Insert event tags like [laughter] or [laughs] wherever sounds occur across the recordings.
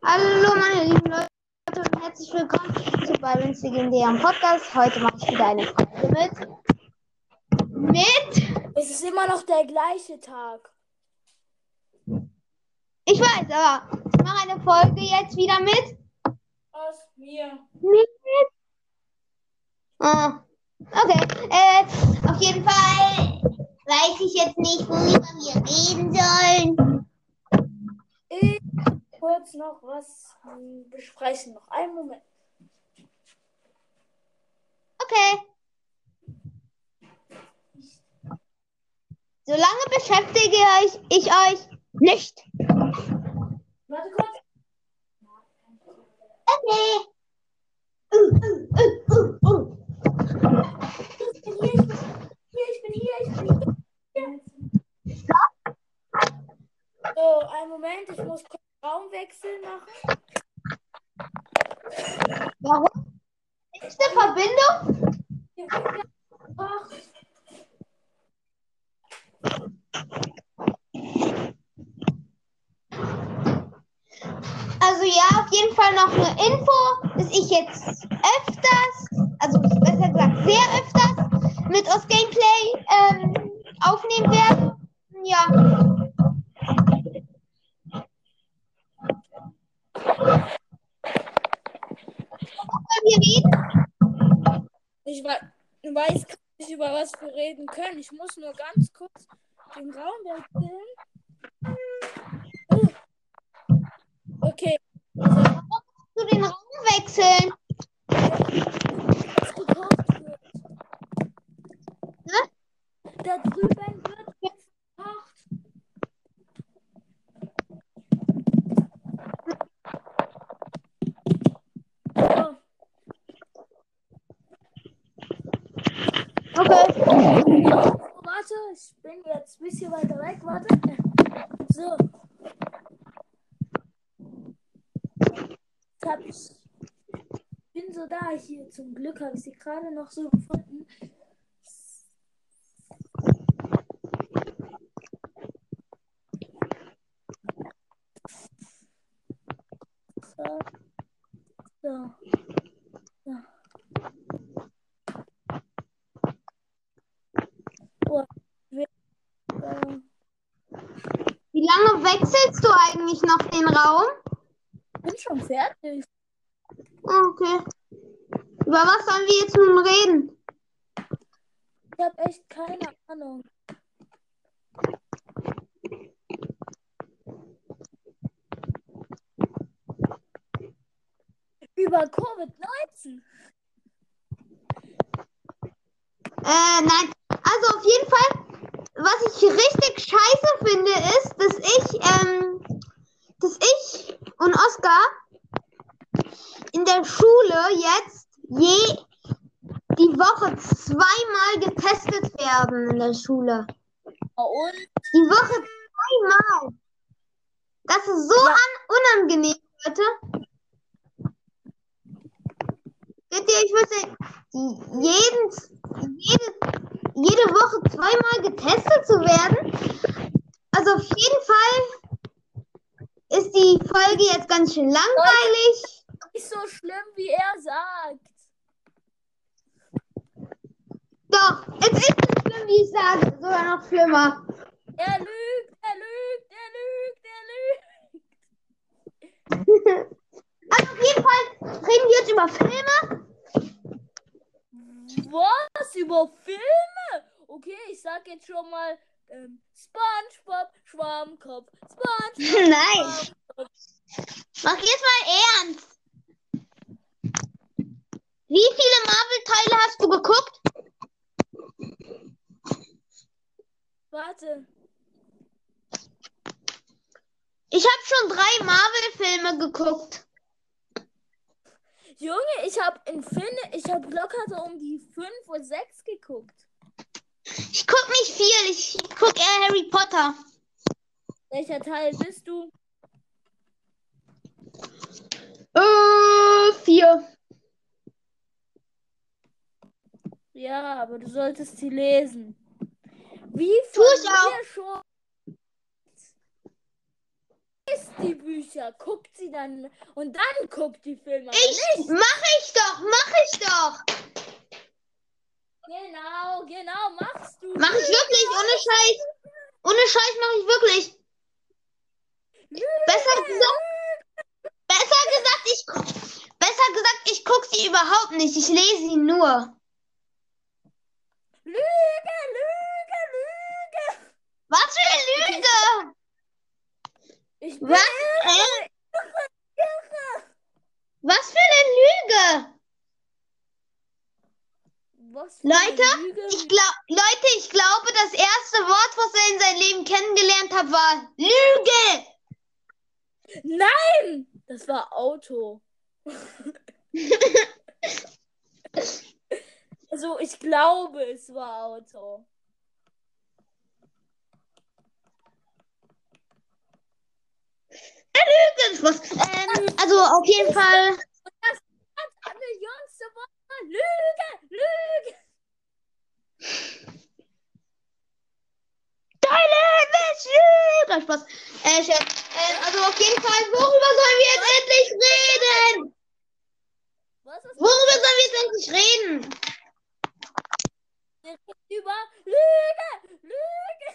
Hallo meine lieben Leute und herzlich willkommen zu Byron's legendären Podcast. Heute mache ich wieder eine Folge mit. Mit? Es ist immer noch der gleiche Tag. Ich weiß, aber ich mache eine Folge jetzt wieder mit. Aus mir. Mit? Ah, okay. Äh, auf jeden Fall weiß ich jetzt nicht, worüber wir reden sollen. Ich kurz noch was hm, besprechen. Noch einen Moment. Okay. Solange beschäftige ich, ich euch nicht. Warte kurz. Okay. Uh. Ich bin hier, ich bin hier, ich bin hier, ich bin hier. So, einen Moment, ich muss kurz Raumwechsel machen. Warum? Ist eine Verbindung? Ach, Also ja, auf jeden Fall noch eine Info, dass ich jetzt öfters, also besser gesagt sehr öfters, mit aus Gameplay ähm, aufnehmen werde. Ja. Worüber wir reden? ich wei- weiß gar nicht, über was wir reden können. Ich muss nur ganz kurz den Raum wechseln. Oh. Okay. Also, Zu den Raum wechseln. Da drüben wird jetzt gekocht. So. Okay. Oh, warte, ich bin jetzt ein bisschen weiter weg. Warte. So. Jetzt hab ich. Bin so da hier. Zum Glück habe ich sie gerade noch so gefunden. So. So. so. Oh, wir, äh, Wie lange wechselst du eigentlich noch den Raum? bin schon fertig. Okay. Über was sollen wir jetzt nun reden? Ich habe echt keine Ahnung. Über Covid-19. Äh, nein. Also auf jeden Fall, was ich richtig scheiße finde, ist, dass ich, ähm, dass ich und Oskar in der Schule jetzt je die Woche zweimal getestet werden in der Schule. Und Die Woche zweimal. Das ist so unangenehm, Leute. Ihr, ich würde die- jeden, jede, jede Woche zweimal getestet zu werden. Also auf jeden Fall ist die Folge jetzt ganz schön langweilig. nicht so schlimm, wie er sagt. Doch, es ist nicht schlimm, wie ich sage, sogar noch schlimmer. Er lügt, er lügt, er lügt, er lügt. Also auf jeden Fall reden wir jetzt über Filme. Was? Über Filme? Okay, ich sag jetzt schon mal ähm, SpongeBob Schwammkopf. [laughs] SpongeBob Nein. Schwammkopf. Mach jetzt mal ernst. Wie viele Marvel-Teile hast du geguckt? Warte. Ich habe schon drei Marvel-Filme geguckt. Junge, ich hab in Finne, ich hab locker so um die 5 oder 6 geguckt. Ich guck nicht viel, ich guck eher Harry Potter. Welcher Teil bist du? Äh, vier. Ja, aber du solltest sie lesen. Wie von mir schon. Ist die Bücher, guckt sie dann und dann guckt die Filme. Ich nicht. mach ich doch, mach ich doch. Genau, genau, machst du. Mach ich wirklich, ohne Scheiß. Ohne Scheiß mach ich wirklich. Besser gesagt, besser gesagt, ich besser gesagt, ich guck sie überhaupt nicht. Ich lese sie nur. Lüge, Lüge, Lüge. Was für eine Lüge! Ich bin Was? irre, Äh? irre. Was für eine Lüge! Was Leute, Lüge. Ich glaub, Leute, ich glaube, das erste Wort, was er in seinem Leben kennengelernt hat, war Lüge. Nein! Das war Auto. [laughs] also, ich glaube, es war Auto. Irgendwas. Ähm, also auf jeden Fall. Das Millionste Wort war Lüge, Lüge. Deine Lüge. Nein, Spaß. Äh. Ähm, also auf jeden Fall, worüber sollen wir jetzt endlich reden? Worüber sollen wir jetzt endlich reden? über Lüge, Lüge.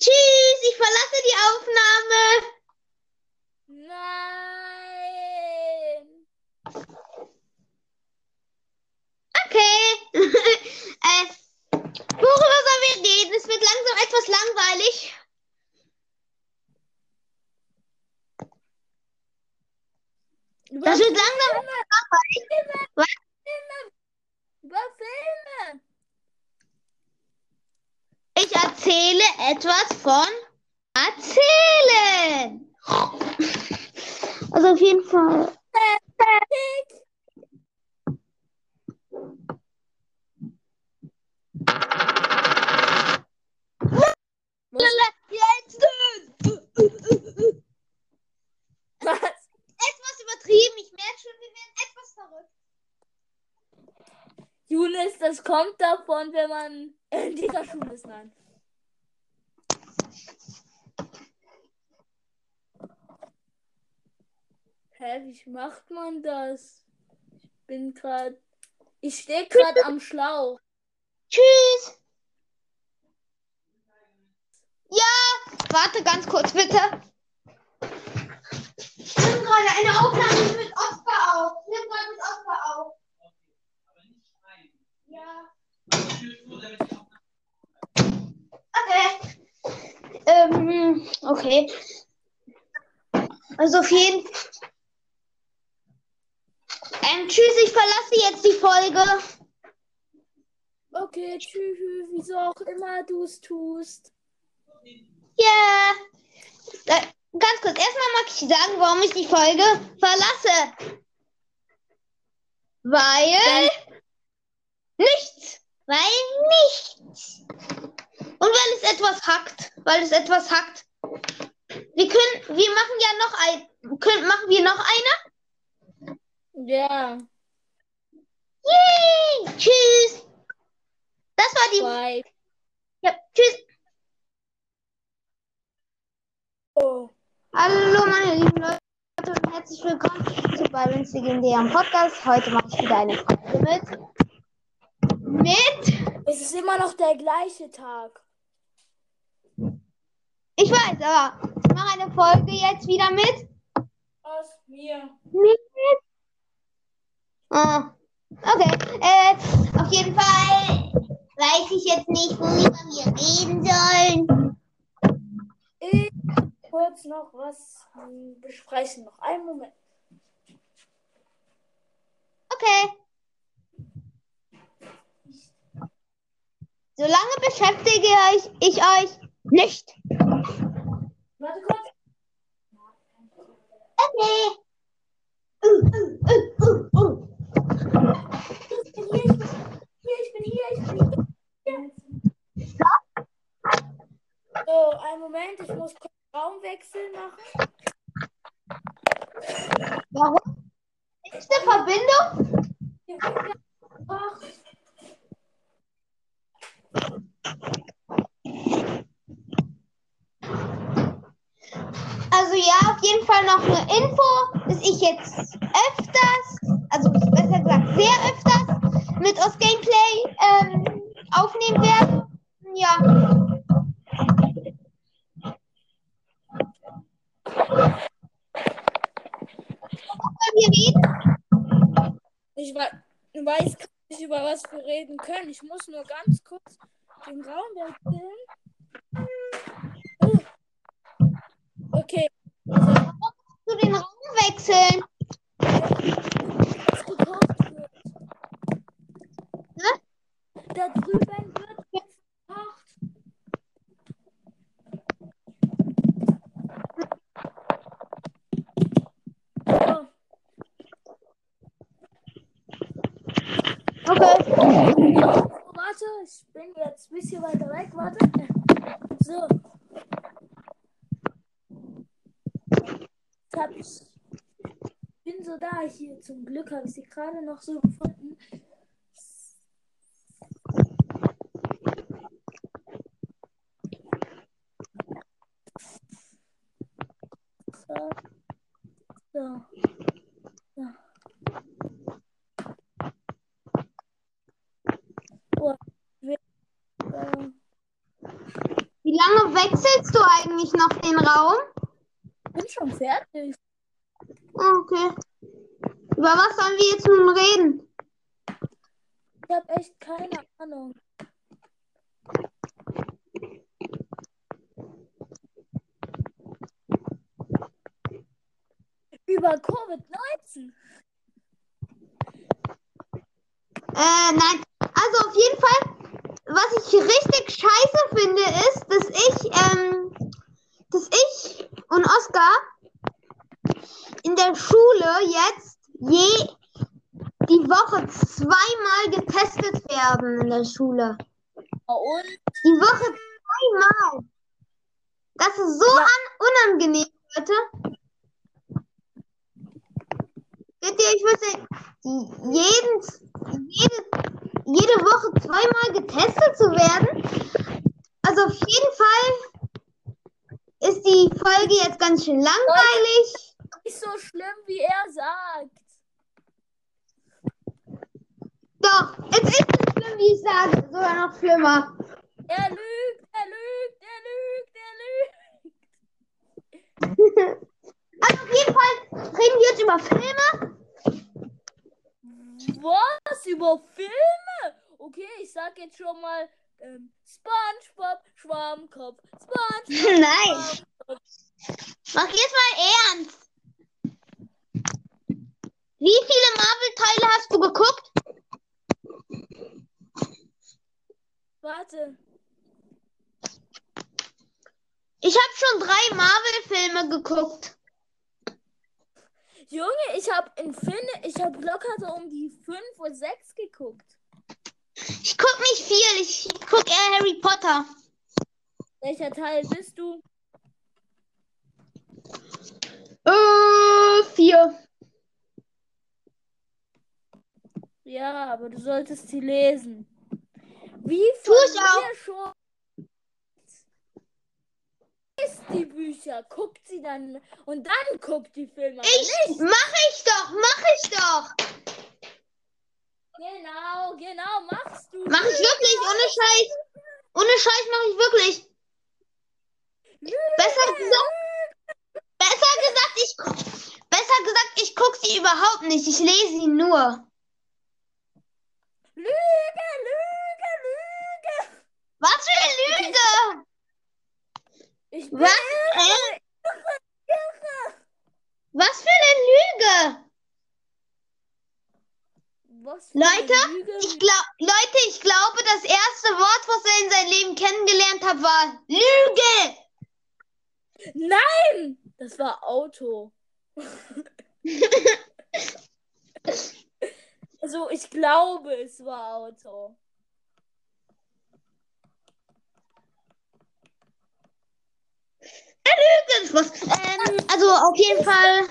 Tschüss, ich verlasse die Aufnahme. Nein. Okay. äh, worüber sollen wir reden? Es wird langsam etwas langweilig. Über Das wird langsam etwas langweilig. Was? Filme. Über Filme. Ich erzähle etwas von erzählen. [laughs] Also auf jeden Fall. Tick. Jetzt Was? etwas übertrieben. Ich merke schon, wir werden etwas verrückt. Junis, das kommt davon, wenn man in dieser Schule ist. Nein. Hä, wie macht man das? Ich bin gerade. Ich stehe gerade am Schlauch. Tschüss. Ja, warte ganz kurz bitte. Ich nehme gerade eine Aufnahme mit Oskar auf. Ich nehme gerade mit Oskar auf. Okay. Ähm, okay. Also auf jeden ähm, tschüss, ich verlasse jetzt die Folge. Okay, tschüss, wieso auch immer du es tust. Ja. Äh, ganz kurz, erstmal mag ich sagen, warum ich die Folge verlasse. Weil nichts. Weil nichts. Und weil es etwas hackt. Weil es etwas hackt. Wir können, wir machen ja noch ein, können, machen wir noch eine? Ja, Yay! Tschüss. Das war die, bye. ja, tschüss. Oh. Hallo meine lieben Leute und herzlich willkommen zu Byron's legendären Podcast. Heute mache ich wieder eine Folge mit. Mit? Es ist immer noch der gleiche Tag. Ich weiß, aber ich mache eine Folge jetzt wieder mit. Aus mir. Mit? Ah, okay. Äh, auf jeden Fall weiß ich jetzt nicht, worüber wir reden sollen. Ich kurz noch was besprechen. Noch einen Moment. Okay. Solange beschäftige ich, ich euch nicht. Warte kurz. Okay. Uh. Ich bin hier, ich bin hier, ich bin hier, ich bin hier. So, einen Moment, ich muss kurz Raumwechsel machen. Warum? Ist eine Verbindung? Hier, hier. Ach, eine Info, dass ich jetzt öfters, also besser gesagt sehr öfters, mit aus Gameplay ähm, aufnehmen werde. Ja. Ich we weiß nicht, über was wir reden können. Ich muss nur ganz kurz den Raum wechseln. Uh. Okay. Zu den Raum wechseln. Ne? Da drüben wird gekocht. Okay. Warte, ich bin jetzt ein bisschen weiter weg. Warte. So. Ich hab, bin so da hier. Zum Glück habe ich sie gerade noch so gefunden. So. So. so. Oh, wir, äh, Wie lange wechselst du eigentlich noch den Raum? Bin schon fertig. Okay. Über was sollen wir jetzt nun reden? Ich habe echt keine Ahnung. Über Covid-19. Äh, nein. Also auf jeden Fall, was ich richtig scheiße finde, ist, dass ich, ähm, dass ich und Oskar in der Schule jetzt je die Woche zweimal getestet werden in der Schule. Und Die Woche zweimal. Das ist so Ja. an unangenehm, Leute. Seht ihr, ich würde jeden, jede, jede Woche zweimal getestet zu werden. Also auf jeden Fall ist die Folge jetzt ganz schön langweilig. nicht so schlimm, wie er sagt. Doch, es ist nicht schlimm, wie ich sage, sogar noch schlimmer. Er lügt, er lügt, er lügt, er lügt. Also auf jeden Fall reden wir jetzt über Filme. Was? Über Filme? Okay, ich sag jetzt schon mal ähm, SpongeBob, Schwammkopf, [laughs] SpongeBob. Nein. Mach jetzt mal ernst. Wie viele Marvel-Teile hast du geguckt? Warte. Ich habe schon drei Marvel-Filme geguckt. Junge, ich hab in Fin, ich hab locker so um die 5 oder 6 geguckt. Ich guck nicht viel, ich guck eher Harry Potter. Welcher Teil bist du? Äh, vier. Ja, aber du solltest sie lesen. Wie mir schon liest die Bücher, guckt sie dann und dann guckt die Filme. Ich, mach ich doch, mach ich doch. Genau, genau, machst du. Mach ich wirklich, ohne Scheiß. Ohne Scheiß mach ich wirklich. Besser gesagt, besser gesagt, ich, besser gesagt, ich guck sie überhaupt nicht. Ich lese sie nur. Lüge, Lüge, Lüge. Was für eine Lüge! Ich bin Was? irre, Hä? irre, irre. Was für eine Lüge! Was Leute. Ich glaub, Leute, ich glaube, das erste Wort, was er in seinem Leben kennengelernt hat, war Lüge! Nein! Das war Auto. [laughs] Also, ich glaube, es war Auto. Lüge! Was? Ähm, also auf jeden Fall.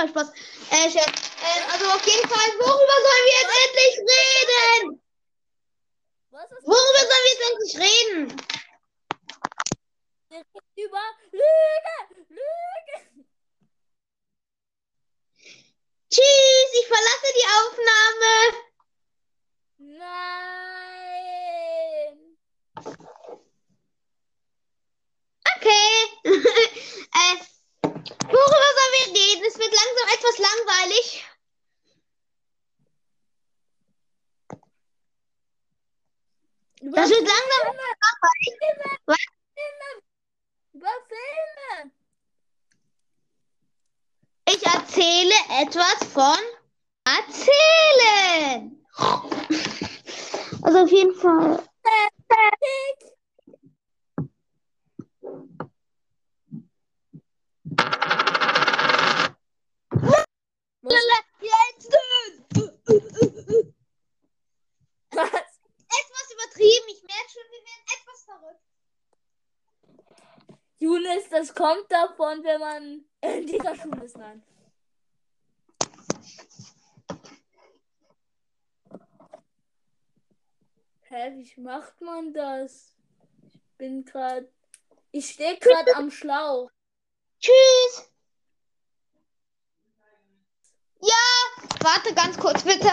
nein, Spaß. Äh, äh, also auf jeden Fall, worüber sollen wir jetzt endlich reden? Worüber sollen wir jetzt endlich reden? Über Lüge! Lüge! Tschüss, ich verlasse die Aufnahme. Nein. Kommt davon, wenn man in dieser Schule ist. Nein. Hä, wie macht man das? Ich bin gerade. Ich stehe gerade am Schlauch. Tschüss. Ja, warte ganz kurz bitte.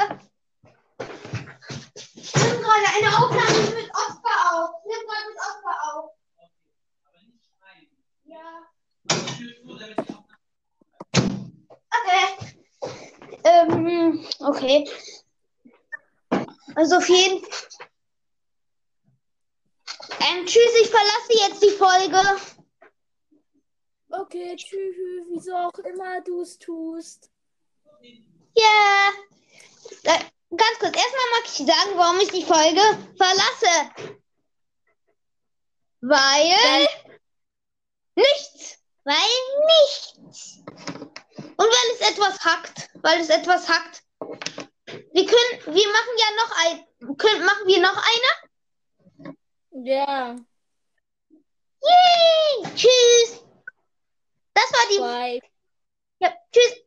Ich nehme gerade eine Aufnahme mit Oskar auf. Ich nehme gerade mit Oskar auf. Okay. Ähm, okay. Also auf jeden ähm, tschüss, ich verlasse jetzt die Folge. Okay, tschüss, wieso auch immer du es tust. Ja. Da, ganz kurz, erstmal mag ich sagen, warum ich die Folge verlasse. Weil nichts. Weil nichts. Und weil es etwas hackt. Weil es etwas hackt. Wir können, wir machen ja noch ein, können, machen wir noch eine? Ja, Yay! Tschüss. Das war die, bye. ja, tschüss.